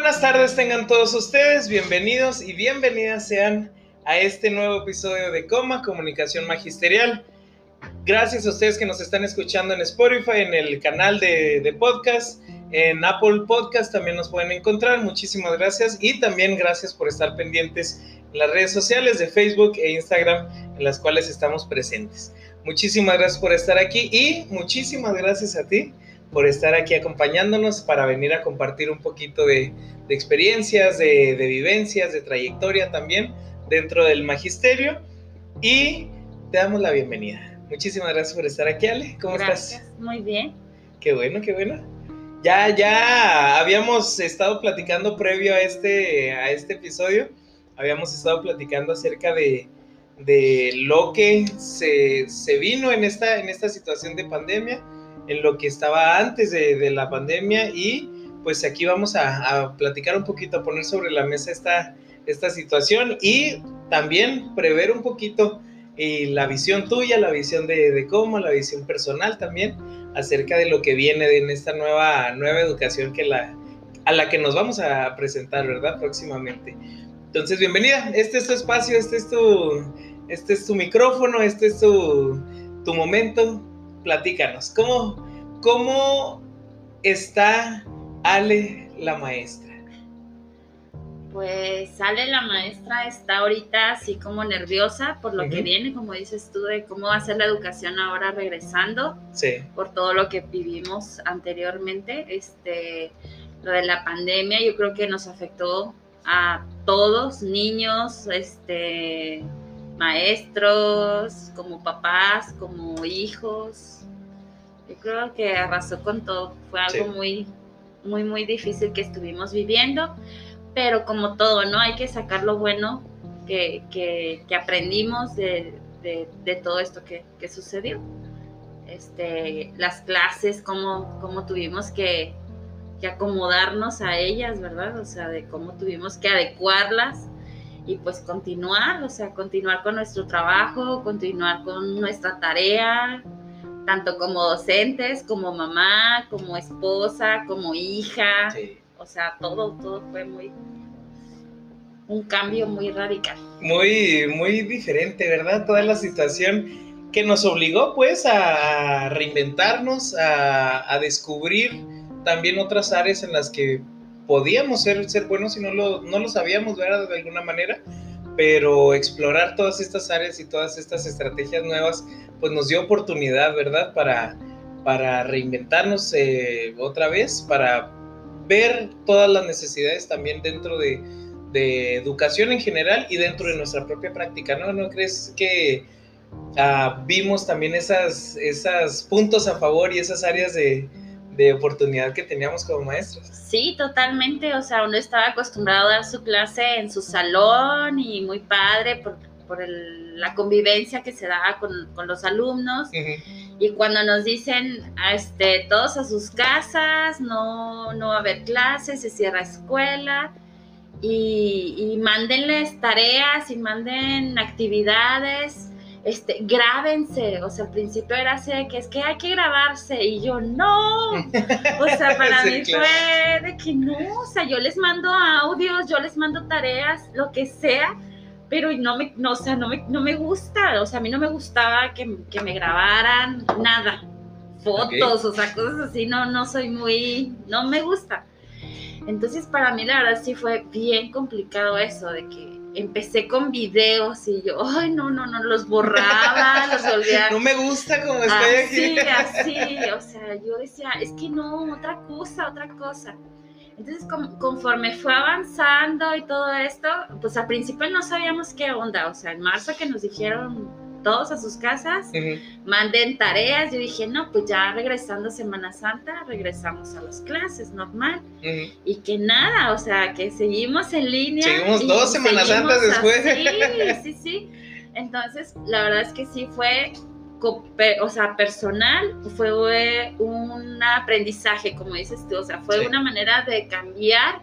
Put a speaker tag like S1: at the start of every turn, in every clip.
S1: Buenas tardes tengan todos ustedes, bienvenidos y bienvenidas sean a este nuevo episodio de Coma, Comunicación Magisterial. Gracias a ustedes que nos están escuchando en Spotify, en el canal de, de podcast, en Apple Podcast también nos pueden encontrar. Muchísimas gracias y también gracias por estar pendientes en las redes sociales de Facebook e Instagram en las cuales estamos presentes. Muchísimas gracias por estar aquí y muchísimas gracias a ti por estar aquí acompañándonos para venir a compartir un poquito de, experiencias, de, vivencias, de trayectoria también dentro del magisterio. Y te damos la bienvenida. Muchísimas gracias por estar aquí, Ale. ¿Cómo
S2: gracias. Muy bien.
S1: Qué bueno, qué bueno. Ya, ya habíamos estado platicando previo a este, a este episodio, habíamos estado platicando acerca de, de lo que se, se, vino en esta, en esta situación de pandemia, en lo que estaba antes de, la pandemia y pues aquí vamos a, platicar un poquito, a poner sobre la mesa esta, esta situación y también prever un poquito y la visión tuya, la visión de, de cómo, la visión personal también acerca de lo que viene en esta nueva, nueva educación que la, a la que nos vamos a presentar, ¿verdad? Próximamente. Entonces, bienvenida, este es tu espacio, este es tu, este es tu micrófono, este es tu, tu momento platícanos, ¿cómo, cómo está Ale la maestra?
S2: Pues Ale la maestra está ahorita así como nerviosa por lo que viene, como dices tú, de cómo va a ser la educación ahora regresando,
S1: sí.
S2: por todo lo que vivimos anteriormente, este, lo de la pandemia, yo creo que nos afectó a todos, niños, este, maestros, como papás, como hijos, yo creo que arrasó con todo. Fue algo muy, muy, muy difícil que estuvimos viviendo, pero como todo, ¿no? Hay que sacar lo bueno que, que, aprendimos de, de, todo esto que, que, sucedió. Este, las clases, cómo, cómo tuvimos que, que acomodarnos a ellas, ¿verdad? O sea, de cómo tuvimos que adecuarlas y pues continuar, o sea, continuar con nuestro trabajo, continuar con nuestra tarea, tanto como docentes, como mamá, como esposa, como hija. O sea, todo, todo fue muy, un cambio muy radical.
S1: Muy, muy diferente, ¿verdad? Toda la situación que nos obligó pues a reinventarnos, a, descubrir también otras áreas en las que podíamos ser, ser buenos y no lo, no lo sabíamos, ¿verdad? De alguna manera pero explorar todas estas áreas y todas estas estrategias nuevas, pues nos dio oportunidad, ¿verdad? Para, para reinventarnos eh, otra vez, para ver todas las necesidades también dentro de, de, educación en general y dentro de nuestra propia práctica, ¿no? ¿No crees que ah, vimos también esas, esas puntos a favor y esas áreas de, de oportunidad que teníamos como maestros.
S2: Sí, totalmente. O sea, uno estaba acostumbrado a dar su clase en su salón y muy padre por, por la convivencia que se da con, con los alumnos. Y cuando nos dicen este, todos a sus casas, no, no va a haber clases, se cierra escuela. Y, y mándenles tareas y manden actividades este, grábense, o sea, al principio era así de que es que hay que grabarse y yo no, o sea, para mí fue de que no, o sea, yo les mando audios, yo les mando tareas, lo que sea, pero no me, no, o sea, no me, no me gusta, o sea, a mí no me gustaba que, que me grabaran nada, fotos, o sea, cosas así, no, no soy muy, no me gusta. Entonces para mí la verdad sí fue bien complicado eso, de que empecé con videos y yo, ay, no, no, no, los borraba, los volvía.
S1: No me gusta como estoy
S2: aquí. Así, así, o sea, yo decía, es que no, otra cosa, otra cosa. Entonces, conforme fue avanzando y todo esto, pues al principio no sabíamos qué onda, o sea, en marzo que nos dijeron todos a sus casas, manden tareas. Yo dije, no, pues ya regresando Semana Santa, regresamos a las clases normal. Y que nada, o sea, que seguimos en línea.
S1: Seguimos dos Semanas Santas después.
S2: Sí, sí, sí. Entonces, la verdad es que sí fue, o sea, personal, fue un aprendizaje, como dices tú, o sea, fue una manera de cambiar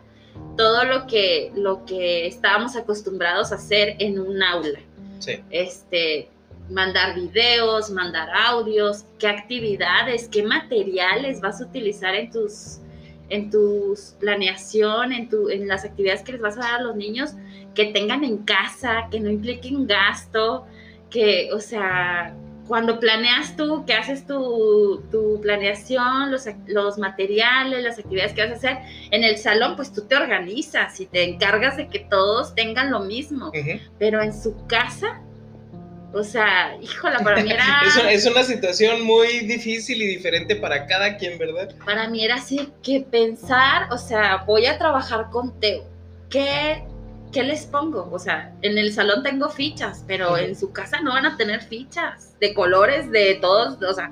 S2: todo lo que, lo que estábamos acostumbrados a hacer en un aula. Sí. Este, mandar videos, mandar audios, qué actividades, qué materiales vas a utilizar en tus en tu planeación, en, tu, en las actividades que les vas a dar a los niños, que tengan en casa, que no impliquen gasto, que, o sea, cuando planeas tú, que haces tu, tu planeación, los, los, materiales, las actividades que vas a hacer en el salón, pues tú te organizas y te encargas de que todos tengan lo mismo, pero en su casa o sea, híjola, para mí era...
S1: es, una, situación muy difícil y diferente para cada quien, ¿verdad?
S2: Para mí era así que pensar, o sea, voy a trabajar con Teo. ¿Qué, qué les pongo? O sea, en el salón tengo fichas, pero en su casa no van a tener fichas de colores, de todos, o sea,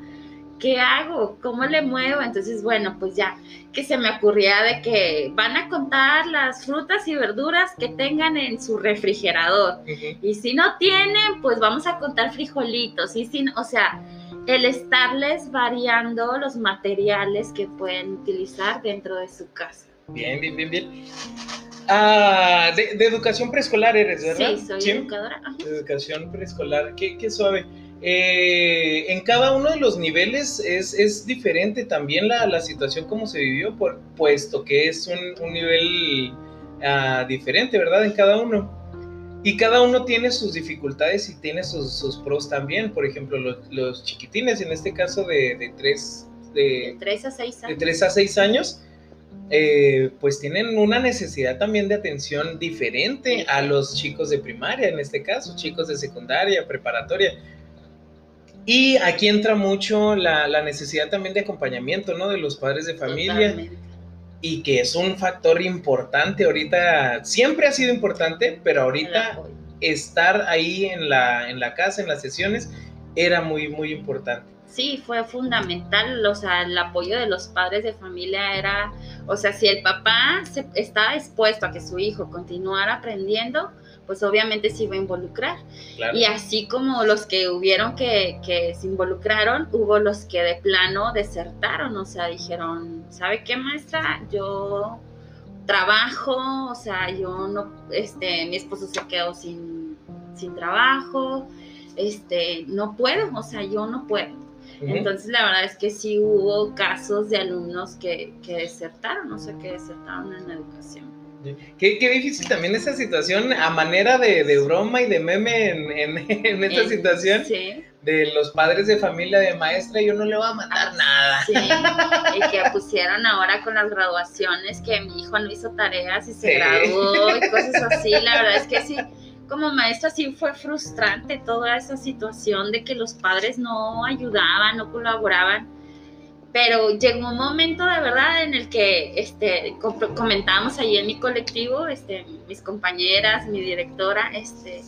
S2: ¿qué hago? ¿Cómo le muevo? Entonces, bueno, pues ya que se me ocurría de que van a contar las frutas y verduras que tengan en su refrigerador. Y si no tienen, pues vamos a contar frijolitos. Y sin, o sea, el estarles variando los materiales que pueden utilizar dentro de su casa.
S1: Bien, bien, bien, bien. Ah, de, educación preescolar eres, ¿verdad?
S2: Sí, soy educadora.
S1: educación preescolar, qué, qué suave. Eh, en cada uno de los niveles es, diferente también la, situación como se vivió, por, puesto que es un, nivel ah, diferente, ¿verdad? En cada uno. Y cada uno tiene sus dificultades y tiene sus, pros también. Por ejemplo, los, chiquitines, en este caso de, de, tres,
S2: de, a 6
S1: años, de a 6 años eh, pues tienen una necesidad también de atención diferente a los chicos de primaria, en este caso, chicos de secundaria, preparatoria. Y aquí entra mucho la, necesidad también de acompañamiento, ¿no? De los padres de familia. Y que es un factor importante ahorita, siempre ha sido importante, pero ahorita estar ahí en la, en la casa, en las sesiones, era muy, muy importante.
S2: Sí, fue fundamental, o sea, el apoyo de los padres de familia era, o sea, si el papá se, estaba expuesto a que su hijo continuara aprendiendo, pues obviamente se iba a involucrar. Y así como los que hubieron que, que, se involucraron, hubo los que de plano desertaron, o sea, dijeron, ¿sabe qué maestra? Yo trabajo, o sea, yo no, este, mi esposo se quedó sin, sin trabajo, este, no puedo, o sea, yo no puedo. Entonces, la verdad es que sí hubo casos de alumnos que, que desertaron, o sea, que desertaron en la educación.
S1: Qué, qué, difícil también esa situación, a manera de, de broma y de meme en, en, esta situación. De los padres de familia de maestra, yo no le voy a mandar ah, nada.
S2: Sí, y que pusieron ahora con las graduaciones que mi hijo no hizo tareas y se graduó y cosas así. La verdad es que sí, como maestra sí fue frustrante toda esa situación de que los padres no ayudaban, no colaboraban pero llegó un momento de verdad en el que este, comentábamos ahí en mi colectivo, este, mis compañeras, mi directora, este,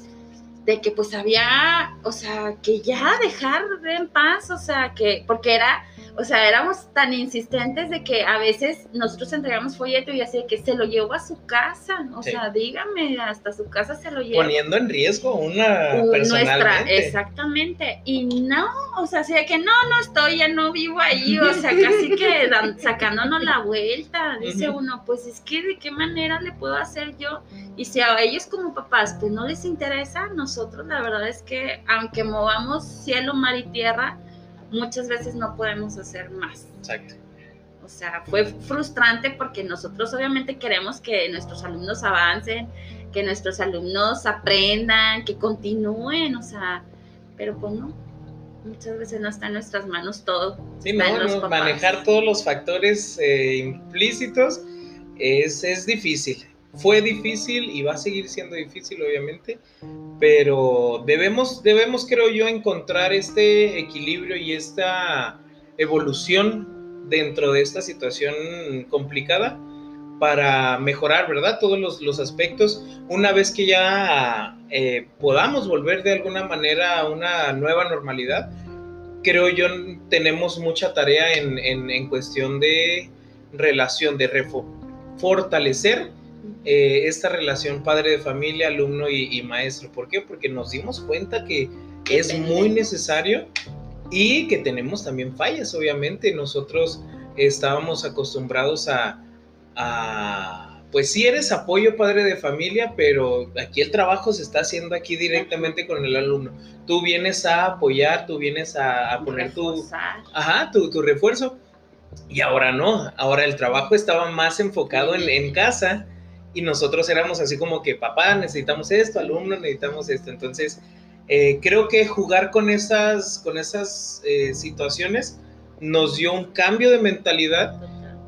S2: de que pues había, o sea, que ya dejar en paz, o sea, que, porque era o sea, éramos tan insistentes de que a veces nosotros entregamos folleto y así de que se lo llevo a su casa, o sea, dígame, hasta su casa se lo llevo.
S1: Poniendo en riesgo una Nuestra,
S2: exactamente. Y no, o sea, así de que no, no estoy, ya no vivo ahí, o sea, casi que sacándonos la vuelta. Dice uno, pues es que de qué manera le puedo hacer yo. Y si a ellos como papás pues no les interesa, nosotros la verdad es que aunque movamos cielo, mar y tierra, muchas veces no podemos hacer más.
S1: Exacto.
S2: O sea, fue frustrante porque nosotros obviamente queremos que nuestros alumnos avancen, que nuestros alumnos aprendan, que continúen, o sea, pero pues no, muchas veces no está en nuestras manos todo.
S1: Sí, no, manejar todos los factores eh, implícitos es, es difícil. Fue difícil y va a seguir siendo difícil, obviamente, pero debemos, debemos, creo yo, encontrar este equilibrio y esta evolución dentro de esta situación complicada para mejorar, ¿verdad? Todos los, aspectos. Una vez que ya eh, podamos volver de alguna manera a una nueva normalidad, creo yo tenemos mucha tarea en, cuestión de relación, de fortalecer eh, esta relación padre de familia, alumno y, maestro. ¿Por qué? Porque nos dimos cuenta que es muy necesario y que tenemos también fallas, obviamente. Nosotros estábamos acostumbrados a pues sí eres apoyo padre de familia, pero aquí el trabajo se está haciendo aquí directamente con el alumno. Tú vienes a apoyar, tú vienes a, poner tu, ajá, tu, tu, refuerzo. Y ahora no, ahora el trabajo estaba más enfocado en, en, casa y nosotros éramos así como que, papá, necesitamos esto, alumno, necesitamos esto. Entonces, eh, creo que jugar con esas, con esas eh, situaciones nos dio un cambio de mentalidad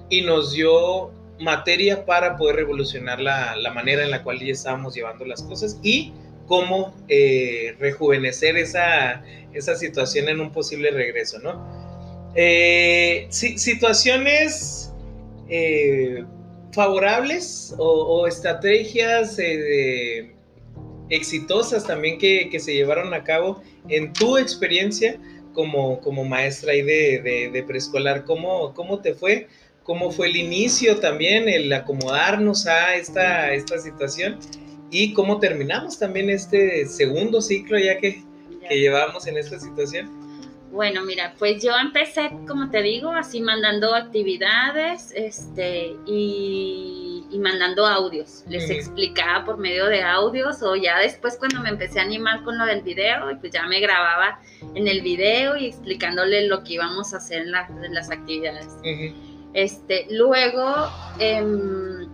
S1: y nos dio materia para poder revolucionar la, manera en la cual ya estábamos llevando las cosas y cómo eh, rejuvenecer esa, esa, situación en un posible regreso, ¿no? Eh, situaciones eh, favorables o, estrategias exitosas también que, se llevaron a cabo en tu experiencia como, como maestra ahí de, de, preescolar, ¿cómo, ¿cómo te fue? cómo fue el inicio también, el acomodarnos a esta, esta situación y cómo terminamos también este segundo ciclo ya que, que llevamos en esta situación.
S2: Bueno, mira, pues yo empecé, como te digo, así mandando actividades este, y, y mandando audios. Les explicaba por medio de audios o ya después cuando me empecé a animar con lo del video, pues ya me grababa en el video y explicándole lo que íbamos a hacer en, las actividades. Este, luego, em,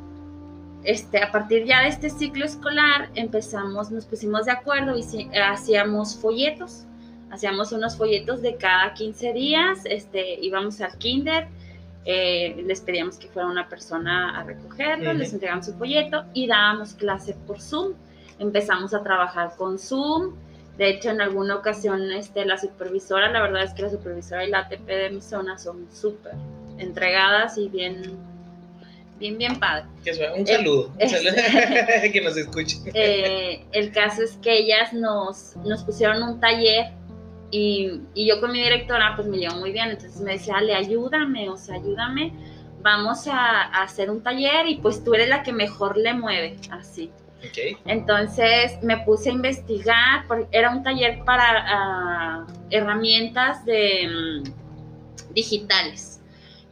S2: este, a partir ya de este ciclo escolar, empezamos, nos pusimos de acuerdo y hacíamos folletos. Hacíamos unos folletos de cada 15 días, este, íbamos al kinder, eh, les pedíamos que fuera una persona a recogerlo, les entregamos su folleto y dábamos clase por Zoom. Empezamos a trabajar con Zoom. De hecho, en alguna ocasión, este, la supervisora, la verdad es que la supervisora y la ATP de mi zona son súper entregadas y bien, bien, bien padre.
S1: Un saludo, un saludo que nos escuchen.
S2: Eh, el caso es que ellas nos, nos pusieron un taller y, y, yo con mi directora pues me llevo muy bien, entonces me decía, Ale, ayúdame, o sea, ayúdame, vamos a, a hacer un taller y pues tú eres la que mejor le mueve, así. Okay. Entonces me puse a investigar, era un taller para ah, herramientas de, mm, digitales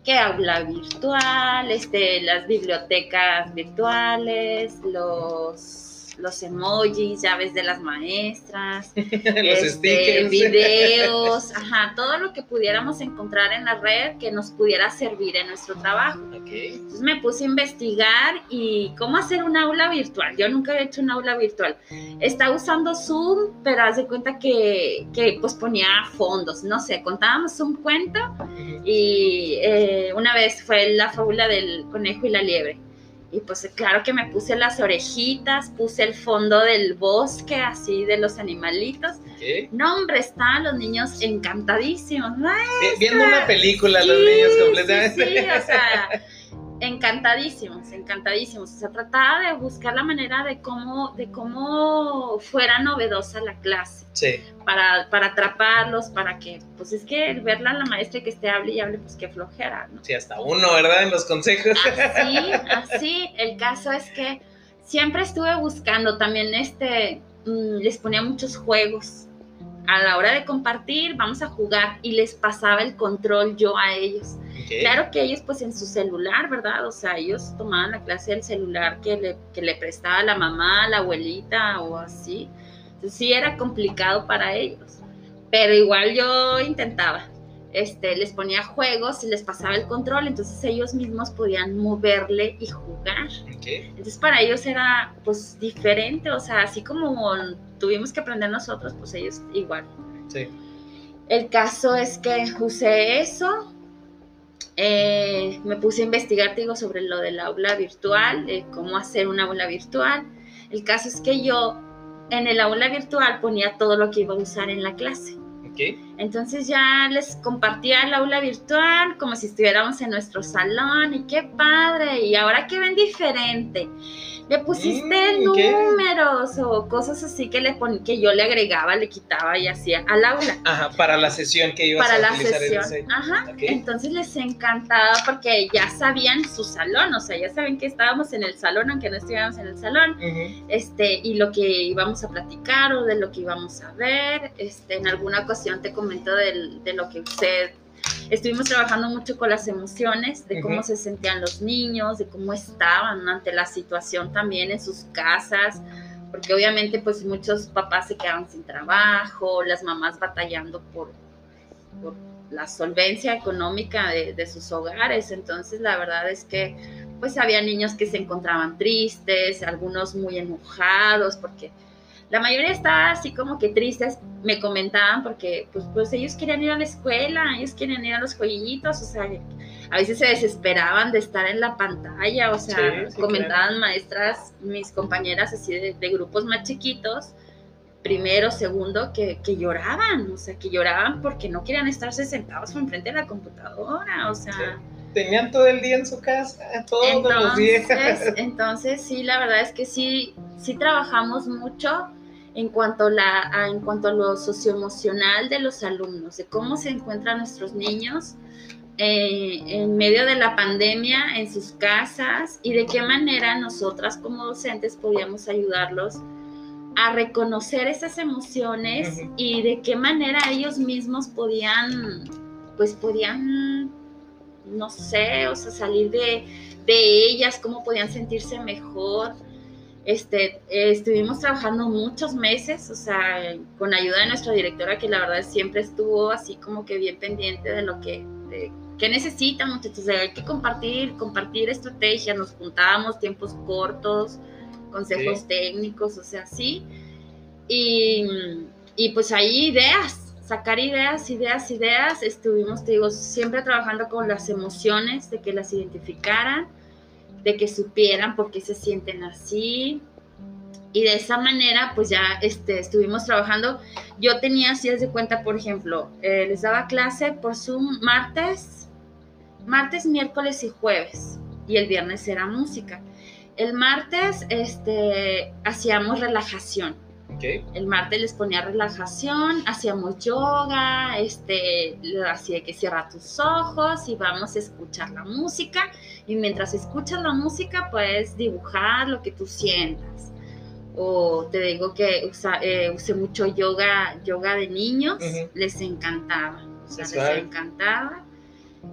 S2: que aula virtual, este, las bibliotecas virtuales, los los emojis, llaves de las maestras, los este, videos, ajá, todo lo que pudiéramos encontrar en la red que nos pudiera servir en nuestro trabajo. Entonces me puse a investigar y cómo hacer un aula virtual. Yo nunca había hecho un aula virtual. Estaba usando Zoom, pero haz de cuenta que, que pues ponía fondos, no sé, contábamos un cuento y eh, una vez fue la fábula del conejo y la liebre y pues claro que me puse las orejitas, puse el fondo del bosque, así de los animalitos. No, hombre, estaban los niños encantadísimos.
S1: Viendo una película, los niños completamente.
S2: Sí, o sea, encantadísimos, encantadísimos. O sea, trataba de buscar la manera de cómo, de cómo fuera novedosa la clase.
S1: Sí.
S2: Para, para atraparlos, para que, pues es que verla a la maestra que esté hable y hable, pues qué flojera, ¿no?
S1: Sí, hasta uno, ¿verdad? En los consejos.
S2: Así, así. El caso es que siempre estuve buscando también este, mm, les ponía muchos juegos. A la hora de compartir, vamos a jugar y les pasaba el control yo a ellos Claro que ellos pues en su celular, ¿verdad? O sea, ellos tomaban la clase del celular que le, que le prestaba la mamá, la abuelita o así. Entonces sí era complicado para ellos, pero igual yo intentaba. este, les ponía juegos y les pasaba el control, entonces ellos mismos podían moverle y jugar. Entonces para ellos era pues diferente, o sea, así como tuvimos que aprender nosotros, pues ellos igual. Sí. El caso es que usé eso, eh, me puse a investigar, digo, sobre lo del aula virtual, de cómo hacer una aula virtual. El caso es que yo en el aula virtual ponía todo lo que iba a usar en la clase. Entonces ya les compartía el aula virtual como si estuviéramos en nuestro salón y qué padre. Y ahora que ven diferente le pusiste mm, números o cosas así que le pon, que yo le agregaba, le quitaba y hacía al aula.
S1: Ajá, para la sesión que ibas
S2: para a utilizar. La sesión, ajá. Entonces les encantaba porque ya sabían su salón, o sea, ya saben que estábamos en el salón, aunque no estuviéramos en el salón, este, y lo que íbamos a platicar o de lo que íbamos a ver. Este, en alguna ocasión te de lo que usted Estuvimos trabajando mucho con las emociones, de cómo se sentían los niños, de cómo estaban ante la situación también en sus casas, porque obviamente pues muchos papás se quedaban sin trabajo, las mamás batallando por, la solvencia económica de, de, sus hogares. Entonces la verdad es que pues había niños que se encontraban tristes, algunos muy enojados porque la mayoría estaba así como que tristes, me comentaban, porque pues, pues ellos querían ir a la escuela, ellos querían ir a los jueguitos, o sea, a veces se desesperaban de estar en la pantalla, o sea, comentaban maestras, mis compañeras así de, grupos más chiquitos, primero, segundo, que, que, lloraban, o sea, que lloraban porque no querían estarse sentados enfrente de la computadora, o sea...
S1: Tenían todo el día en su casa, todos los días.
S2: Entonces, sí, la verdad es que sí, sí trabajamos mucho en cuanto, la, a, en cuanto a lo socioemocional de los alumnos, de cómo se encuentran nuestros niños eh, en medio de la pandemia en sus casas y de qué manera nosotras como docentes podíamos ayudarlos a reconocer esas emociones y de qué manera ellos mismos podían, pues podían, no sé, o sea, salir de, de ellas, cómo podían sentirse mejor este, eh, estuvimos trabajando muchos meses, o sea, con ayuda de nuestra directora, que la verdad siempre estuvo así como que bien pendiente de lo que, de, que necesitan, muchachos. hay que compartir, compartir estrategias, nos juntábamos tiempos cortos, consejos técnicos, o sea, sí. Y, y pues ahí ideas, sacar ideas, ideas, ideas. Estuvimos, te digo, siempre trabajando con las emociones, de que las identificaran de que supieran por qué se sienten así. Y de esa manera, pues ya este, estuvimos trabajando. Yo tenía, si es de cuenta, por ejemplo, eh, les daba clase por Zoom martes, martes, miércoles y jueves. Y el viernes era música. El martes este, hacíamos relajación el martes les ponía relajación, hacíamos yoga, este, hacía que cierra tus ojos y vamos a escuchar la música. Y mientras escuchas la música, puedes dibujar lo que tú sientas. O te digo que eh, usé mucho yoga, yoga de niños, les encantaba. les encantaba.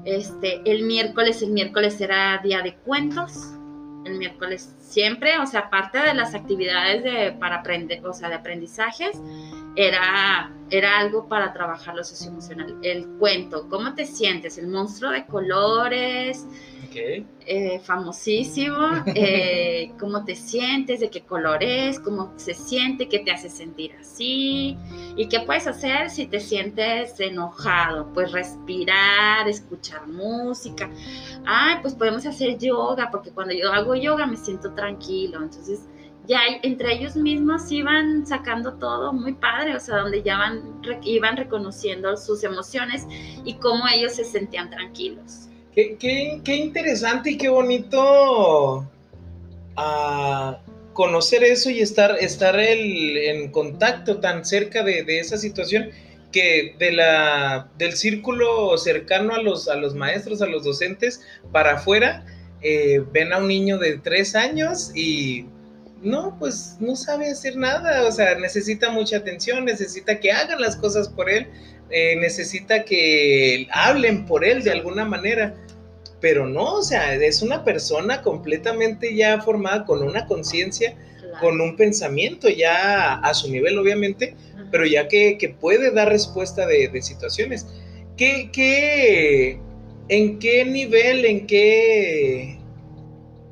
S2: Este, el miércoles, el miércoles era día de cuentos el miércoles siempre, o sea, aparte de las actividades de, para aprender, o sea, de aprendizajes, era, era algo para trabajar lo socioemocional. El cuento, ¿cómo te sientes? El monstruo de colores, eh, famosísimo, eh, cómo te sientes, de qué color es, cómo se siente, qué te hace sentir así y qué puedes hacer si te sientes enojado, pues respirar, escuchar música. Ay, pues podemos hacer yoga, porque cuando yo hago yoga me siento tranquilo, entonces ya entre ellos mismos iban sacando todo muy padre, o sea, donde ya van, iban reconociendo sus emociones y cómo ellos se sentían tranquilos.
S1: Qué, interesante y qué bonito ah, conocer eso y estar, estar en contacto tan cerca de, esa situación que de la, del círculo cercano a los, a los maestros, a los docentes, para afuera, eh, ven a un niño de tres años y no, pues no sabe hacer nada, o sea, necesita mucha atención, necesita que hagan las cosas por él, eh, necesita que hablen por él de alguna manera pero no, o sea, es una persona completamente ya formada con una conciencia, con un pensamiento ya a su nivel, obviamente, pero ya que, puede dar respuesta de, situaciones. ¿qué, qué, en qué nivel, en qué,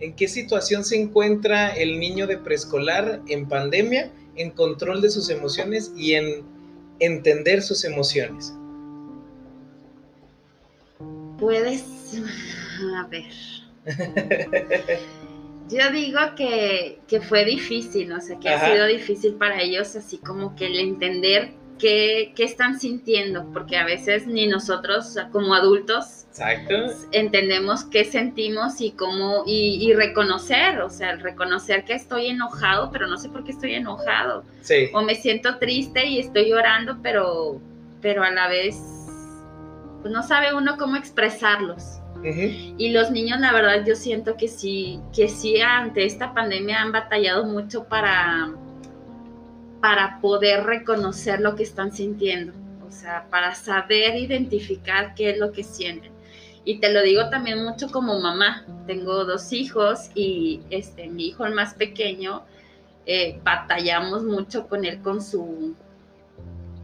S1: en qué situación se encuentra el niño de preescolar en pandemia, en control de sus emociones y en entender sus emociones?
S2: Puedes, a ver. Yo digo que, fue difícil, o sea, que ha sido difícil para ellos, así como que el entender qué, están sintiendo, porque a veces ni nosotros como adultos entendemos qué sentimos y cómo, y, reconocer, o sea, reconocer que estoy enojado, pero no sé por qué estoy enojado. O me siento triste y estoy llorando, pero, pero a la vez pues no sabe uno cómo expresarlos. Y los niños, la verdad, yo siento que sí, que sí ante esta pandemia han batallado mucho para, para poder reconocer lo que están sintiendo, o sea, para saber identificar qué es lo que sienten. Y te lo digo también mucho como mamá. Tengo dos hijos y este, mi hijo el más pequeño, eh, batallamos mucho con él, con su,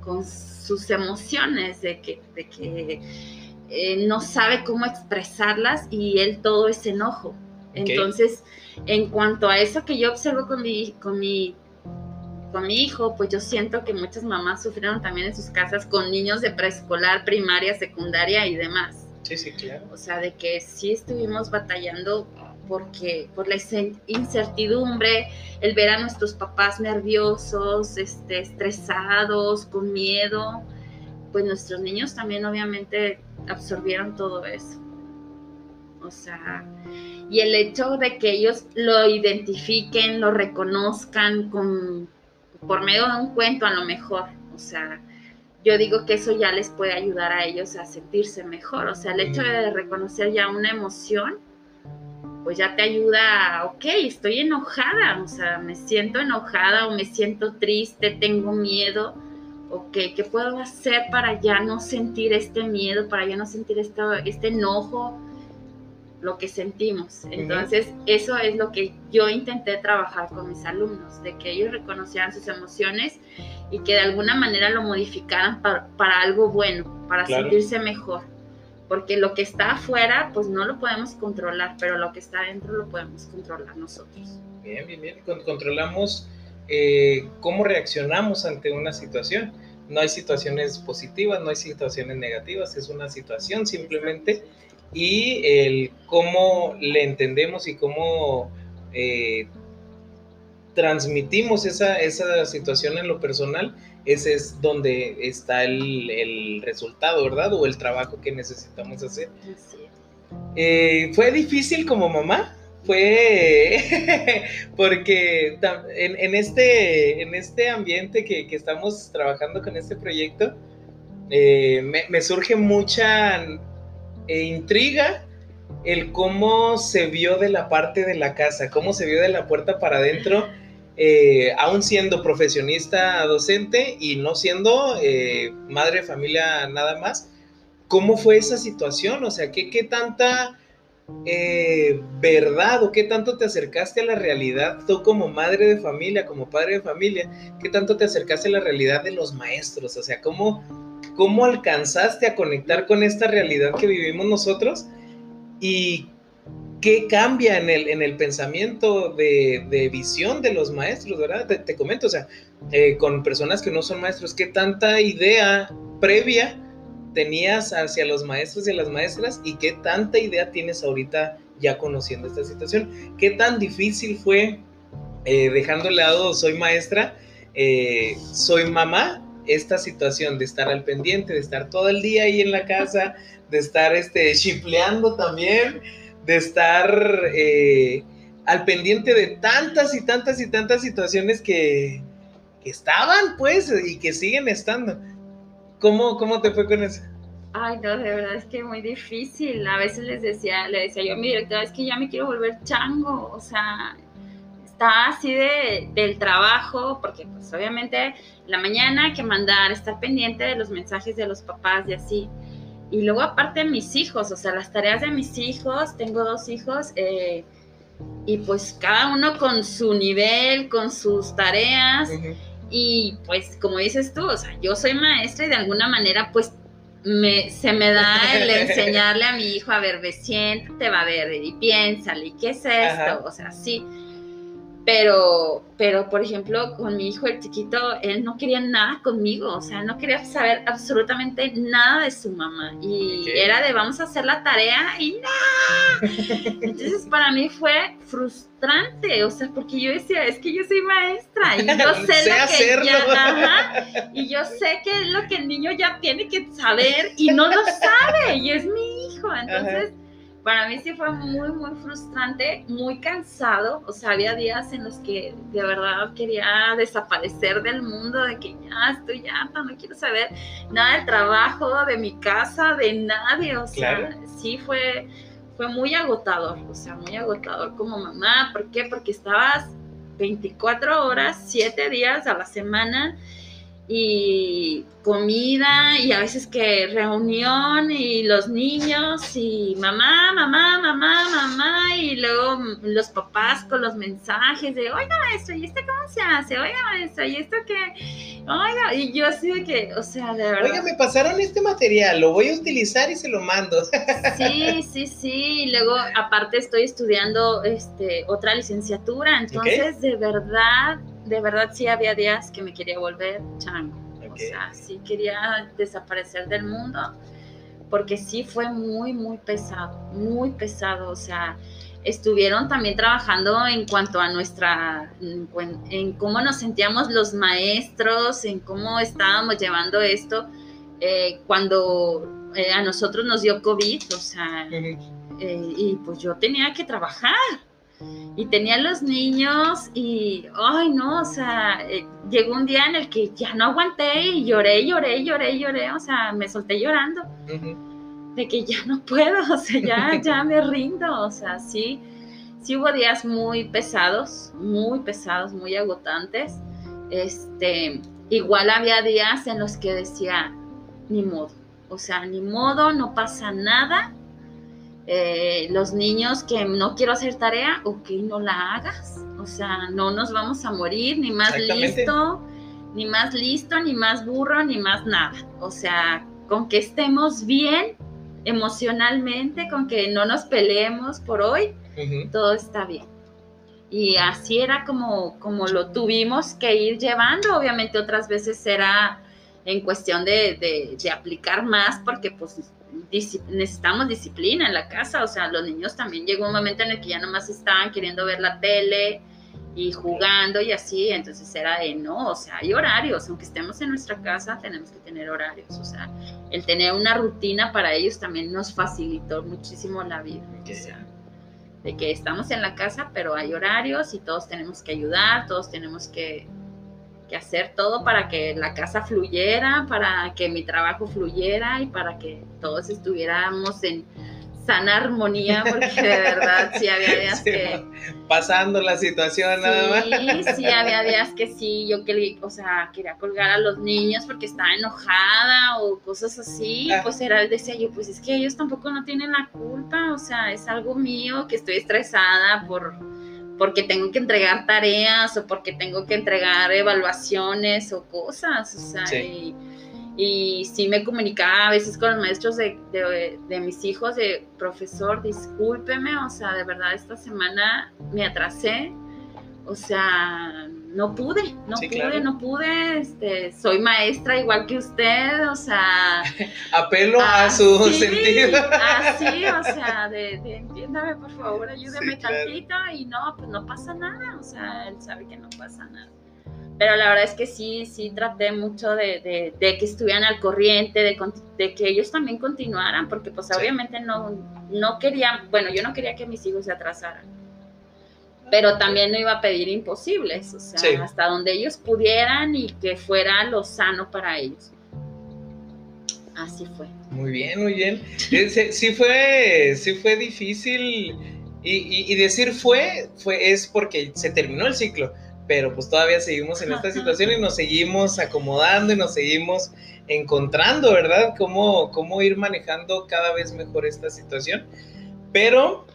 S2: con sus emociones, de que, de que eh, no sabe cómo expresarlas y él todo es enojo. Entonces, en cuanto a eso que yo observo con mi, con mi, con mi hijo, pues yo siento que muchas mamás sufrieron también en sus casas con niños de preescolar, primaria, secundaria y demás.
S1: Sí, sí, claro.
S2: O sea, de que sí estuvimos batallando porque por la incertidumbre, el ver a nuestros papás nerviosos, este, estresados, con miedo, pues nuestros niños también obviamente absorbieron todo eso. O sea, y el hecho de que ellos lo identifiquen, lo reconozcan con, por medio de un cuento a lo mejor, o sea, yo digo que eso ya les puede ayudar a ellos a sentirse mejor, o sea, el hecho de reconocer ya una emoción, pues ya te ayuda, ok, estoy enojada, o sea, me siento enojada o me siento triste, tengo miedo, ok, ¿qué puedo hacer para ya no sentir este miedo, para ya no sentir este, este enojo, lo que sentimos? Entonces, eso es lo que yo intenté trabajar con mis alumnos, de que ellos reconocieran sus emociones y que de alguna manera lo modificaran para, algo bueno, para sentirse mejor. Porque lo que está afuera, pues no lo podemos controlar, pero lo que está adentro lo podemos controlar nosotros.
S1: Bien, bien, bien. Controlamos eh, cómo reaccionamos ante una situación. No hay situaciones positivas, no hay situaciones negativas, es una situación simplemente y el cómo le entendemos y cómo eh, transmitimos esa, esa, situación en lo personal, ese es donde está el, el, resultado, ¿verdad? O el trabajo que necesitamos hacer. Eh, ¿Fue difícil como mamá? Fue porque en, este, en este ambiente que, estamos trabajando con este proyecto, eh, me, surge mucha eh, intriga el cómo se vio de la parte de la casa, cómo se vio de la puerta para adentro, eh, aún siendo profesionista docente y no siendo madre de familia nada más. ¿Cómo fue esa situación? O sea, ¿qué, qué tanta eh, verdad o qué tanto te acercaste a la realidad tú como madre de familia, como padre de familia, qué tanto te acercaste a la realidad de los maestros, o sea, cómo, cómo alcanzaste a conectar con esta realidad que vivimos nosotros y qué cambia en el, en el pensamiento de, visión de los maestros, ¿verdad? Te, comento, o sea, eh, con personas que no son maestros, qué tanta idea previa tenías hacia los maestros y las maestras y qué tanta idea tienes ahorita ya conociendo esta situación. ¿Qué tan difícil fue, eh, dejando de lado soy maestra, eh, soy mamá, esta situación de estar al pendiente, de estar todo el día ahí en la casa, de estar este, chipleando también, de estar eh, al pendiente de tantas y tantas y tantas situaciones que, que estaban, pues, y que siguen estando. ¿Cómo, ¿Cómo te fue con eso?
S2: Ay, no, de verdad es que muy difícil. A veces les decía, le decía yo a mi directora, es que ya me quiero volver chango, o sea, está así de, del trabajo, porque pues obviamente la mañana hay que mandar, estar pendiente de los mensajes de los papás y así. Y luego aparte mis hijos, o sea, las tareas de mis hijos, tengo dos hijos, eh, y pues cada uno con su nivel, con sus tareas. Y pues como dices tú, o sea, yo soy maestra y de alguna manera pues me, se me da el enseñarle a mi hijo, a ver, ve, siéntate, va a ver, y piénsale, ¿y qué es esto? O sea, sí. Pero, pero, por ejemplo, con mi hijo el chiquito, él no quería nada conmigo, o sea, no quería saber absolutamente nada de su mamá. Y era de vamos a hacer la tarea y ¡no! Entonces, para mí fue frustrante, o sea, porque yo decía, es que yo soy maestra y yo sé, lo que ya, y yo sé que es lo que el niño ya tiene que saber y no lo sabe, y es mi hijo. Entonces para mí sí fue muy, muy frustrante, muy cansado. O sea, había días en los que de verdad quería desaparecer del mundo, de que ya estoy ya, no quiero saber nada del trabajo, de mi casa, de nadie. O sea, sí fue, fue muy agotador, o sea, muy agotador como mamá. ¿Por qué? Porque estabas 24 horas, 7 días a la semana y comida y a veces que reunión y los niños y mamá, mamá, mamá, mamá y luego los papás con los mensajes de, oiga maestro, ¿y esto cómo se hace? Oiga maestro, ¿y esto qué? Oiga, y yo así de que, o sea, de verdad.
S1: Oiga, me pasaron este material, lo voy a utilizar y se lo mando.
S2: Sí, sí, sí, y luego aparte estoy estudiando este, otra licenciatura, entonces de verdad de verdad sí había días que me quería volver chango. O sea, sí quería desaparecer del mundo porque sí fue muy, muy pesado, muy pesado. O sea, estuvieron también trabajando en cuanto a nuestra, en, cómo nos sentíamos los maestros, en cómo estábamos llevando esto eh, cuando eh, a nosotros nos dio COVID, o sea, eh, y pues yo tenía que trabajar y tenía los niños y, ay, no, o sea, eh, llegó un día en el que ya no aguanté y lloré, lloré, lloré, lloré, o sea, me solté llorando. De que ya no puedo, o sea, ya, ya me rindo, o sea, sí, sí hubo días muy pesados, muy pesados, muy agotantes, este, igual había días en los que decía, ni modo, o sea, ni modo, no pasa nada, eh, los niños que no quiero hacer tarea, ok, no la hagas. O sea, no nos vamos a morir, ni más listo, ni más listo, ni más burro, ni más nada. O sea, con que estemos bien emocionalmente, con que no nos peleemos por hoy, todo está bien. Y así era como, como lo tuvimos que ir llevando. Obviamente otras veces era en cuestión de, de, de aplicar más porque pues necesitamos disciplina en la casa, o sea, los niños también llegó un momento en el que ya nomás estaban queriendo ver la tele y jugando y así, entonces era de no, o sea, hay horarios, aunque estemos en nuestra casa, tenemos que tener horarios, o sea, el tener una rutina para ellos también nos facilitó muchísimo la vida, o sea, de que estamos en la casa, pero hay horarios y todos tenemos que ayudar, todos tenemos que hacer todo para que la casa fluyera, para que mi trabajo fluyera y para que todos estuviéramos en sana armonía, porque de verdad sí había días que...
S1: Pasando la situación nada más.
S2: Sí, sí, había días que sí, yo quería, o sea, quería colgar a los niños porque estaba enojada o cosas así, ah. pues era, decía yo, pues es que ellos tampoco no tienen la culpa, o sea, es algo mío que estoy estresada por porque tengo que entregar tareas o porque tengo que entregar evaluaciones o cosas, o sea, y, y, sí me comunicaba a veces con los maestros de, de, mis hijos de, profesor, discúlpeme, o sea, de verdad esta semana me atrasé, o sea, no pude, no pude, no pude, este, soy maestra igual que usted, o sea...
S1: Apelo a su sentido.
S2: Así, o sea, de, entiéndame por favor, ayúdeme tantito y no, pues no pasa nada, o sea, él sabe que no pasa nada. Pero la verdad es que sí, sí traté mucho de, de, que estuvieran al corriente, de, de, que ellos también continuaran, porque pues obviamente no, no querían, bueno, yo no quería que mis hijos se atrasaran pero también no iba a pedir imposibles, o sea, hasta donde ellos pudieran y que fuera lo sano para ellos. Así fue.
S1: Muy bien, muy bien. Sí fue, sí fue difícil y, decir fue, fue, es porque se terminó el ciclo, pero pues todavía seguimos en esta situación y nos seguimos acomodando y nos seguimos encontrando, ¿verdad? Cómo, cómo ir manejando cada vez mejor esta situación. Pero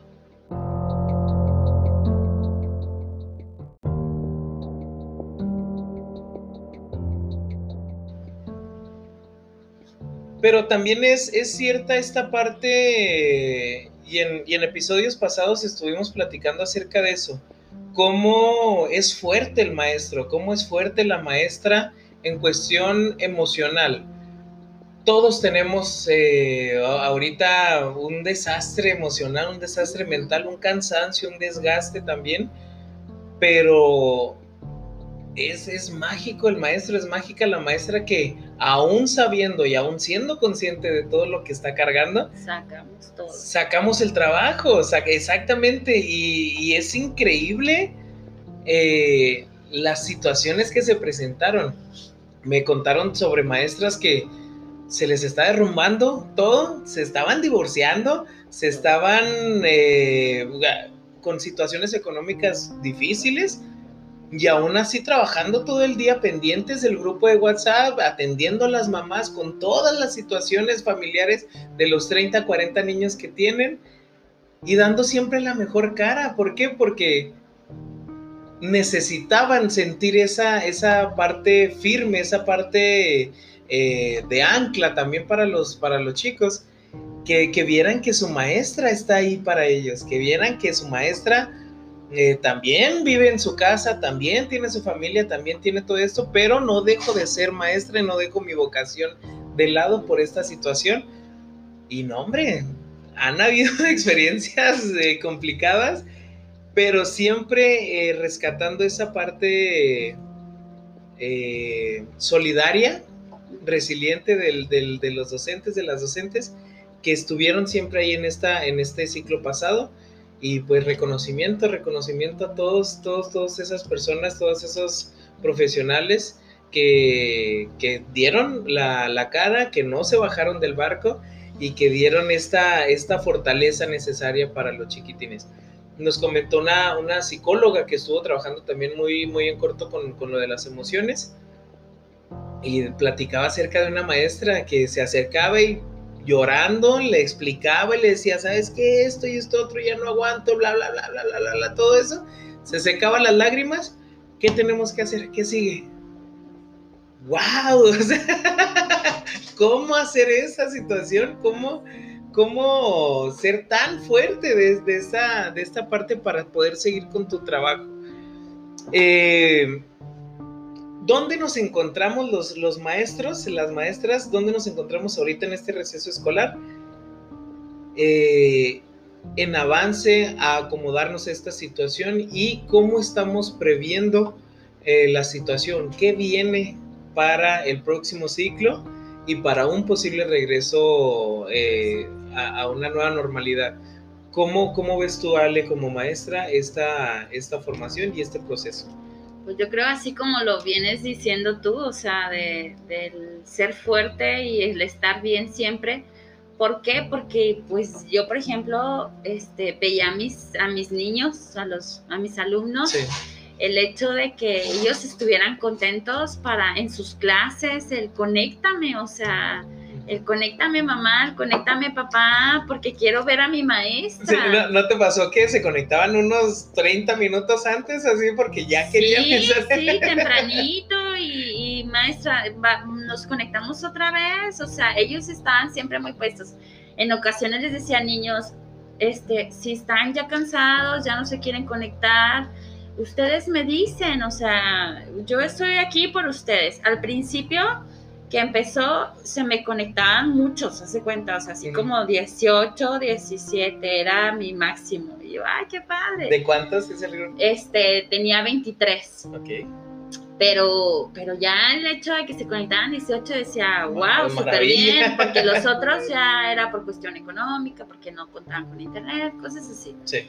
S1: Pero también es, es cierta esta parte, y en, y en episodios pasados estuvimos platicando acerca de eso, cómo es fuerte el maestro, cómo es fuerte la maestra en cuestión emocional. Todos tenemos eh, ahorita un desastre emocional, un desastre mental, un cansancio, un desgaste también, pero es, mágico el maestro, es mágica la maestra que aún sabiendo y aún siendo consciente de todo lo que está cargando,
S2: sacamos todo.
S1: Sacamos el trabajo, exactamente, y, es increíble eh, las situaciones que se presentaron. Me contaron sobre maestras que se les está derrumbando todo, se estaban divorciando, se estaban eh, con situaciones económicas difíciles y aún así trabajando todo el día pendientes del grupo de WhatsApp, atendiendo a las mamás con todas las situaciones familiares de los 30, 40 niños que tienen y dando siempre la mejor cara. ¿Por qué? Porque necesitaban sentir esa, esa parte firme, esa parte eh, de ancla también para los, para los chicos, que, que vieran que su maestra está ahí para ellos, que vieran que su maestra eh, también vive en su casa, también tiene su familia, también tiene todo esto, pero no dejo de ser maestra y no dejo mi vocación de lado por esta situación. Y no, hombre, han habido experiencias eh, complicadas, pero siempre eh, rescatando esa parte solidaria, resiliente de los docentes, de las docentes, que estuvieron siempre ahí en, esta, en este ciclo pasado y pues reconocimiento, reconocimiento a todos, todos, todas esas personas, todos esos profesionales que, dieron la, cara, que no se bajaron del barco y que dieron esta, esta fortaleza necesaria para los chiquitines. Nos comentó una, una psicóloga que estuvo trabajando también muy, muy en corto con, con lo de las emociones y platicaba acerca de una maestra que se acercaba y llorando, le explicaba y le decía, ¿sabes qué? Esto y esto otro, ya no aguanto, bla, bla, bla, bla, bla, bla, bla, todo eso. Se secaban las lágrimas. ¿Qué tenemos que hacer? ¿Qué sigue? ¡Wow! ¿Cómo hacer esa situación? ¿Cómo, cómo ser tan fuerte desde esa, de esta parte para poder seguir con tu trabajo? Eh, ¿Dónde nos encontramos los, maestros, las maestras? ¿Dónde nos encontramos ahorita en este receso escolar? Eh, en avance a acomodarnos a esta situación y cómo estamos previendo eh, la situación, qué viene para el próximo ciclo y para un posible regreso eh, a, una nueva normalidad. ¿Cómo, ¿Cómo, ves tú, Ale, como maestra, esta, esta formación y este proceso?
S2: Pues yo creo así como lo vienes diciendo tú, o sea, de, del ser fuerte y el estar bien siempre. ¿Por qué? Porque pues yo, por ejemplo, este, veía a mis, a mis niños, a, los, a mis alumnos, el hecho de que ellos estuvieran contentos para en sus clases, el conéctame, o sea, el conéctame mamá, el conéctame papá, porque quiero ver a mi maestra.
S1: ¿no, te pasó que se conectaban unos 30 minutos antes, así porque ya querían
S2: sí, Sí, tempranito y, maestra, nos conectamos otra vez, o sea, ellos estaban siempre muy puestos. En ocasiones les decía a niños, este, si están ya cansados, ya no se quieren conectar, ustedes me dicen, o sea, yo estoy aquí por ustedes. Al principio que empezó, se me conectaban muchos, hace cuenta, o sea, así como 18, 17, era mi máximo. Y yo, ay, qué padre.
S1: ¿De cuántos es el grupo?
S2: Este, tenía 23.
S1: Ok.
S2: Pero, pero ya el hecho de que se conectaban 18 decía, wow, súper bien, porque los otros ya era por cuestión económica, porque no contaban con internet, cosas así.
S1: Sí.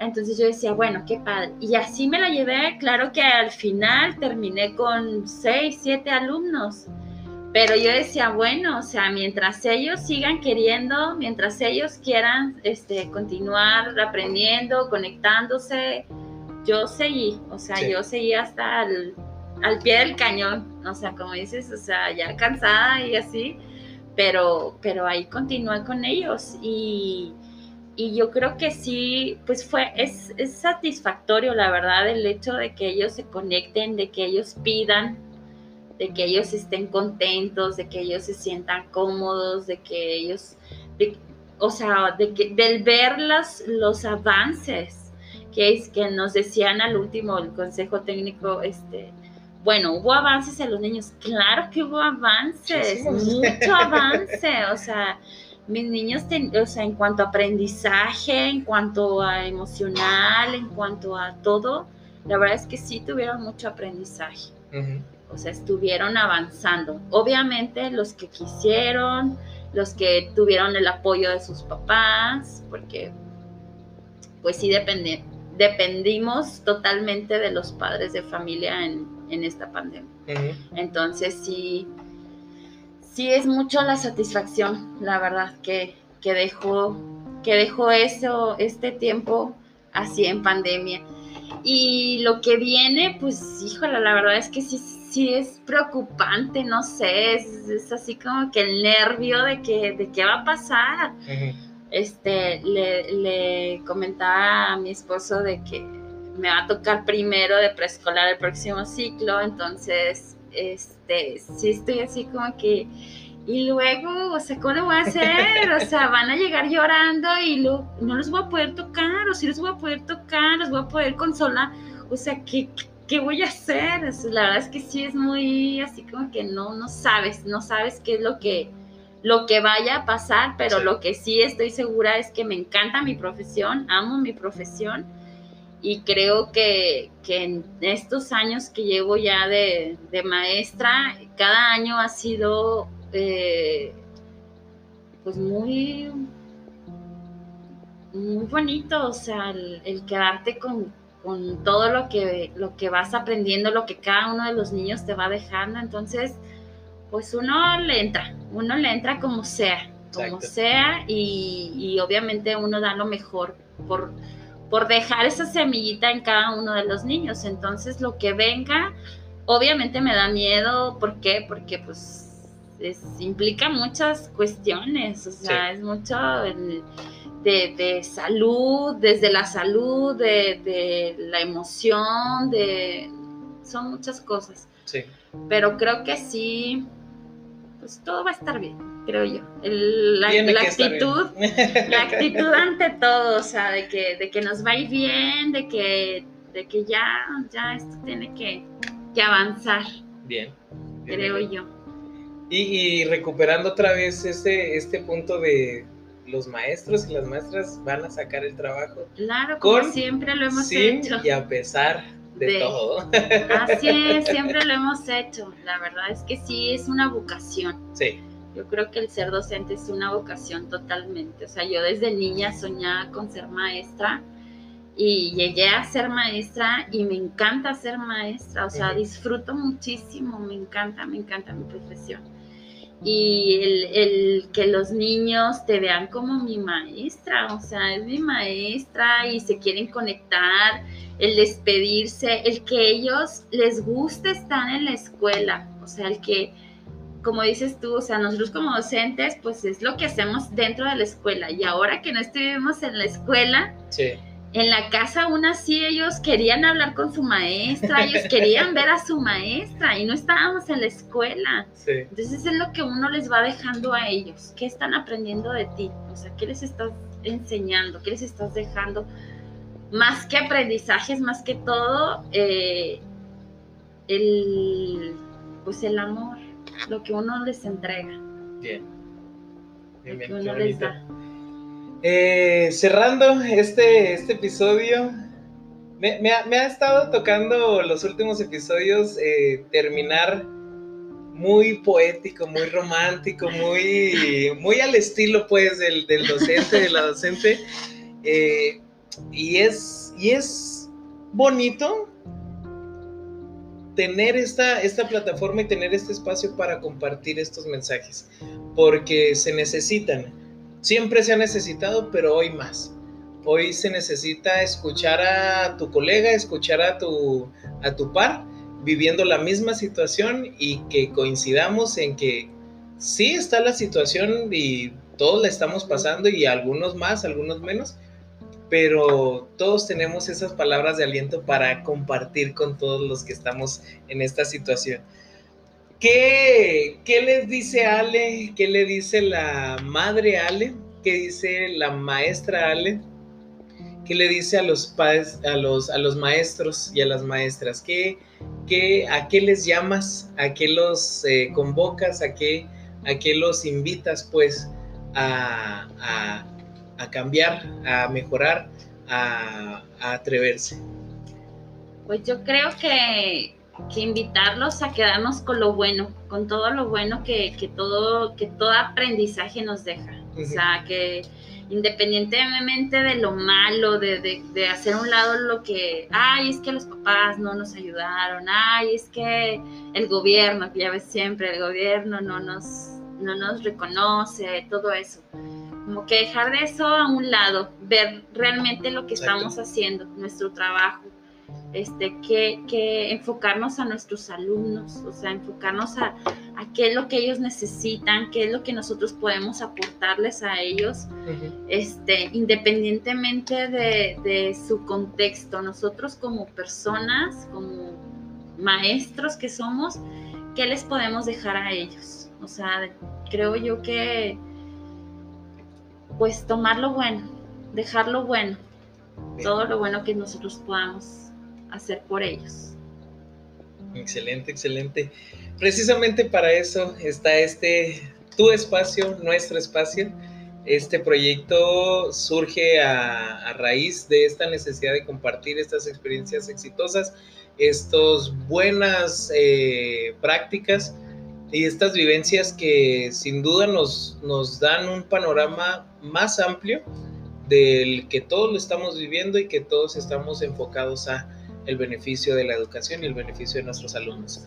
S2: Entonces yo decía, bueno, qué padre. Y así me la llevé, claro que al final terminé con 6, 7 alumnos pero yo decía, bueno, o sea, mientras ellos sigan queriendo, mientras ellos quieran este, continuar aprendiendo, conectándose, yo seguí, o sea, yo seguí hasta al, pie del cañón, o sea, como dices, o sea, ya cansada y así, pero, pero ahí continué con ellos y, y yo creo que sí, pues fue, es, es satisfactorio, la verdad, el hecho de que ellos se conecten, de que ellos pidan, de que ellos estén contentos, de que ellos se sientan cómodos, de que ellos, o sea, de que, del ver los avances que, es, que nos decían al último el consejo técnico, este, bueno, hubo avances en los niños, claro que hubo avances, mucho avance, o sea, mis niños, o sea, en cuanto a aprendizaje, en cuanto a emocional, en cuanto a todo, la verdad es que sí tuvieron mucho aprendizaje. O sea, estuvieron avanzando. Obviamente los que quisieron, los que tuvieron el apoyo de sus papás, porque pues sí depende, dependimos totalmente de los padres de familia en, esta pandemia. Entonces sí, sí es mucho la satisfacción, la verdad, que, que dejó, que dejó eso, este tiempo así en pandemia. Y lo que viene, pues, híjole, la verdad es que sí, sí es preocupante, no sé, es, así como que el nervio de que, de qué va a pasar. Este, le, le comentaba a mi esposo de que me va a tocar primero de preescolar el próximo ciclo, entonces, este, sí estoy así como que y luego, o sea, ¿cómo lo voy a hacer? O sea, van a llegar llorando y lo, no los voy a poder tocar, o si los voy a poder tocar, los voy a poder consolar. O sea, ¿qué, qué voy a hacer? la verdad es que sí es muy así como que no, no sabes, no sabes qué es lo que, lo que vaya a pasar, pero lo que sí estoy segura es que me encanta mi profesión, amo mi profesión y creo que, que en estos años que llevo ya de, de maestra, cada año ha sido eh, pues muy, muy bonito, o sea, el, quedarte con, todo lo que, lo que vas aprendiendo, lo que cada uno de los niños te va dejando, entonces, pues uno le entra, uno le entra como sea, como sea, y, obviamente uno da lo mejor por, por dejar esa semillita en cada uno de los niños, entonces lo que venga, obviamente me da miedo, ¿por qué? Porque pues implica muchas cuestiones, o sea, es mucho de, salud, desde la salud, de, la emoción, de son muchas cosas. Sí. Pero creo que sí, pues todo va a estar bien, creo yo. la, actitud, la actitud ante todo, o sea, de que, de que nos va a ir bien, de que, de que ya, ya esto tiene que, avanzar.
S1: Bien.
S2: creo yo.
S1: Y, recuperando otra vez este, este punto de los maestros y las maestras van a sacar el trabajo.
S2: Claro, como siempre lo hemos hecho.
S1: Y a pesar de, todo.
S2: Así es, siempre lo hemos hecho. La verdad es que sí, es una vocación.
S1: Sí.
S2: Yo creo que el ser docente es una vocación totalmente. O sea, yo desde niña soñaba con ser maestra y llegué a ser maestra y me encanta ser maestra. O sea, disfruto muchísimo, me encanta, me encanta mi profesión y el, que los niños te vean como mi maestra, o sea, es mi maestra y se quieren conectar, el despedirse, el que ellos les guste estar en la escuela, o sea, el que, como dices tú, o sea, nosotros como docentes, pues es lo que hacemos dentro de la escuela y ahora que no estuvimos en la escuela, sí en la casa aún así ellos querían hablar con su maestra, ellos querían ver a su maestra y no estábamos en la escuela. Entonces es lo que uno les va dejando a ellos. ¿Qué están aprendiendo de ti? O sea, ¿qué les estás enseñando? ¿Qué les estás dejando? Más que aprendizajes, más que todo, eh, el, pues el amor, lo que uno les entrega.
S1: Bien. Bien, bien, lo que uno les da. Eh, cerrando este, este episodio, me, ha, estado tocando los últimos episodios eh, terminar muy poético, muy romántico, muy, muy al estilo pues del, docente, de la docente. Eh, y, es, y es bonito tener esta, esta plataforma y tener este espacio para compartir estos mensajes, porque se necesitan Siempre se ha necesitado, pero hoy más. Hoy se necesita escuchar a tu colega, escuchar a tu, a tu par viviendo la misma situación y que coincidamos en que sí está la situación y todos la estamos pasando y algunos más, algunos menos, pero todos tenemos esas palabras de aliento para compartir con todos los que estamos en esta situación. ¿Qué, ¿Qué les dice Ale? ¿Qué le dice la madre Ale? ¿Qué dice la maestra Ale? ¿Qué le dice a los padres, a los, a los maestros y a las maestras? ¿Qué, qué, ¿A qué les llamas? ¿A qué los eh, convocas? ¿A qué, ¿A qué los invitas, pues, a, a, cambiar, a mejorar, a, atreverse?
S2: Pues yo creo que, que, invitarlos a quedarnos con lo bueno, con todo lo bueno que, que todo, que todo aprendizaje nos deja. O sea, que independientemente de lo malo, de, de, hacer un lado lo que, ay, es que los papás no nos ayudaron, ay, es que el gobierno, que ya ves siempre, el gobierno no nos, no nos reconoce, todo eso. Como que dejar de eso a un lado, ver realmente lo que estamos haciendo, nuestro trabajo, este, que, que, enfocarnos a nuestros alumnos, o sea, enfocarnos a, a, qué es lo que ellos necesitan, qué es lo que nosotros podemos aportarles a ellos, este, independientemente de, de, su contexto. Nosotros como personas, como maestros que somos, ¿qué les podemos dejar a ellos? O sea, creo yo que, pues, tomar lo bueno, dejar lo bueno, todo lo bueno que nosotros podamos hacer por ellos.
S1: Excelente, excelente. Precisamente para eso está este, tu espacio, nuestro espacio. Este proyecto surge a, raíz de esta necesidad de compartir estas experiencias exitosas, estas buenas eh, prácticas y estas vivencias que sin duda nos, nos dan un panorama más amplio del que todos lo estamos viviendo y que todos estamos enfocados a el beneficio de la educación y el beneficio de nuestros alumnos.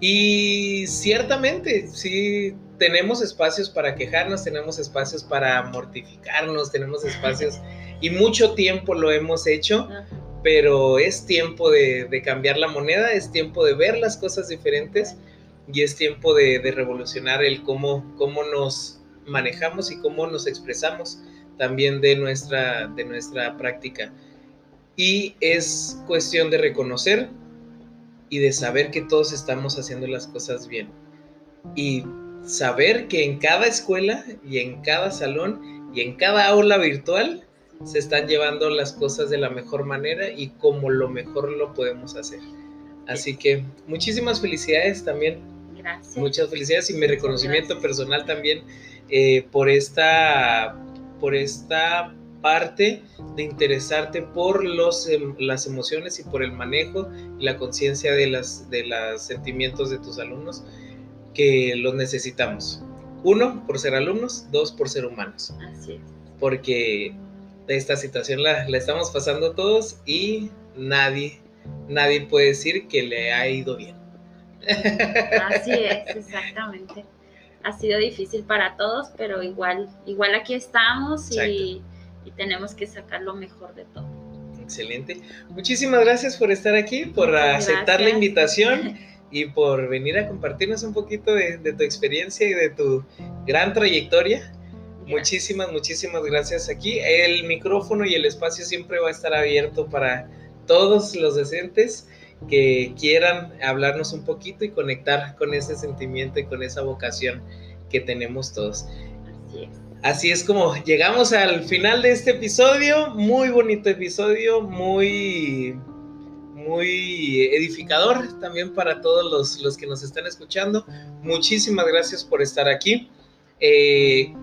S1: Y ciertamente, sí, tenemos espacios para quejarnos, tenemos espacios para mortificarnos, tenemos espacios y mucho tiempo lo hemos hecho, pero es tiempo de, cambiar la moneda, es tiempo de ver las cosas diferentes y es tiempo de, revolucionar el cómo, cómo nos manejamos y cómo nos expresamos también de nuestra, de nuestra práctica y es cuestión de reconocer y de saber que todos estamos haciendo las cosas bien. Y saber que en cada escuela y en cada salón y en cada aula virtual se están llevando las cosas de la mejor manera y como lo mejor lo podemos hacer. Así que muchísimas felicidades también.
S2: Gracias.
S1: Muchas felicidades y mi reconocimiento personal también eh, por esta por esta parte de interesarte por los, em, las emociones y por el manejo y la conciencia de, las, de los sentimientos de tus alumnos que los necesitamos. Uno, por ser alumnos, dos, por ser humanos.
S2: Así es.
S1: Porque esta situación la, la estamos pasando todos y nadie, nadie puede decir que le ha ido bien.
S2: Así es, exactamente. Ha sido difícil para todos, pero igual, igual aquí estamos y y tenemos que sacar lo mejor de todo.
S1: Excelente. Muchísimas gracias por estar aquí, por aceptar la invitación y por venir a compartirnos un poquito de, tu experiencia y de tu gran trayectoria. Muchísimas, muchísimas gracias aquí. El micrófono y el espacio siempre va a estar abierto para todos los docentes que quieran hablarnos un poquito y conectar con ese sentimiento y con esa vocación que tenemos todos. Así es. Así es como llegamos al final de este episodio. Muy bonito episodio, muy, muy edificador también para todos los, que nos están escuchando. Muchísimas gracias por estar aquí. Eh,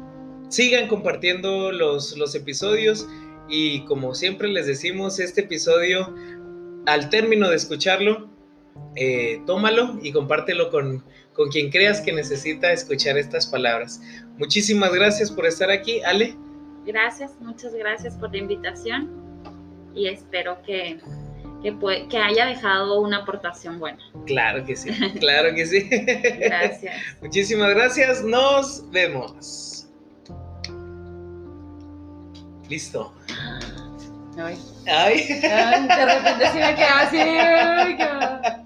S1: sigan compartiendo los, los episodios y como siempre les decimos, este episodio, al término de escucharlo, eh, tómalo y compártelo con, con quien creas que necesita escuchar estas palabras. Muchísimas gracias por estar aquí, Ale.
S2: Gracias, muchas gracias por la invitación y espero que, que, haya dejado una aportación buena.
S1: Claro que sí, claro que sí.
S2: Gracias.
S1: Muchísimas gracias, nos vemos. Listo.
S2: Ay.
S1: Ay.
S2: de repente sí me quedaba así.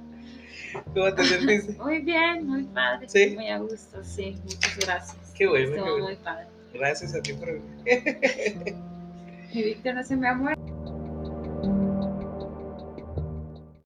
S1: ¿Cómo te sentiste?
S2: Muy bien, muy padre. ¿Sí? Muy a gusto, sí. Muchas gracias.
S1: Qué bueno.
S2: Estuvo muy padre.
S1: Gracias a ti por
S2: venir. Mi Víctor no se me ha muerto.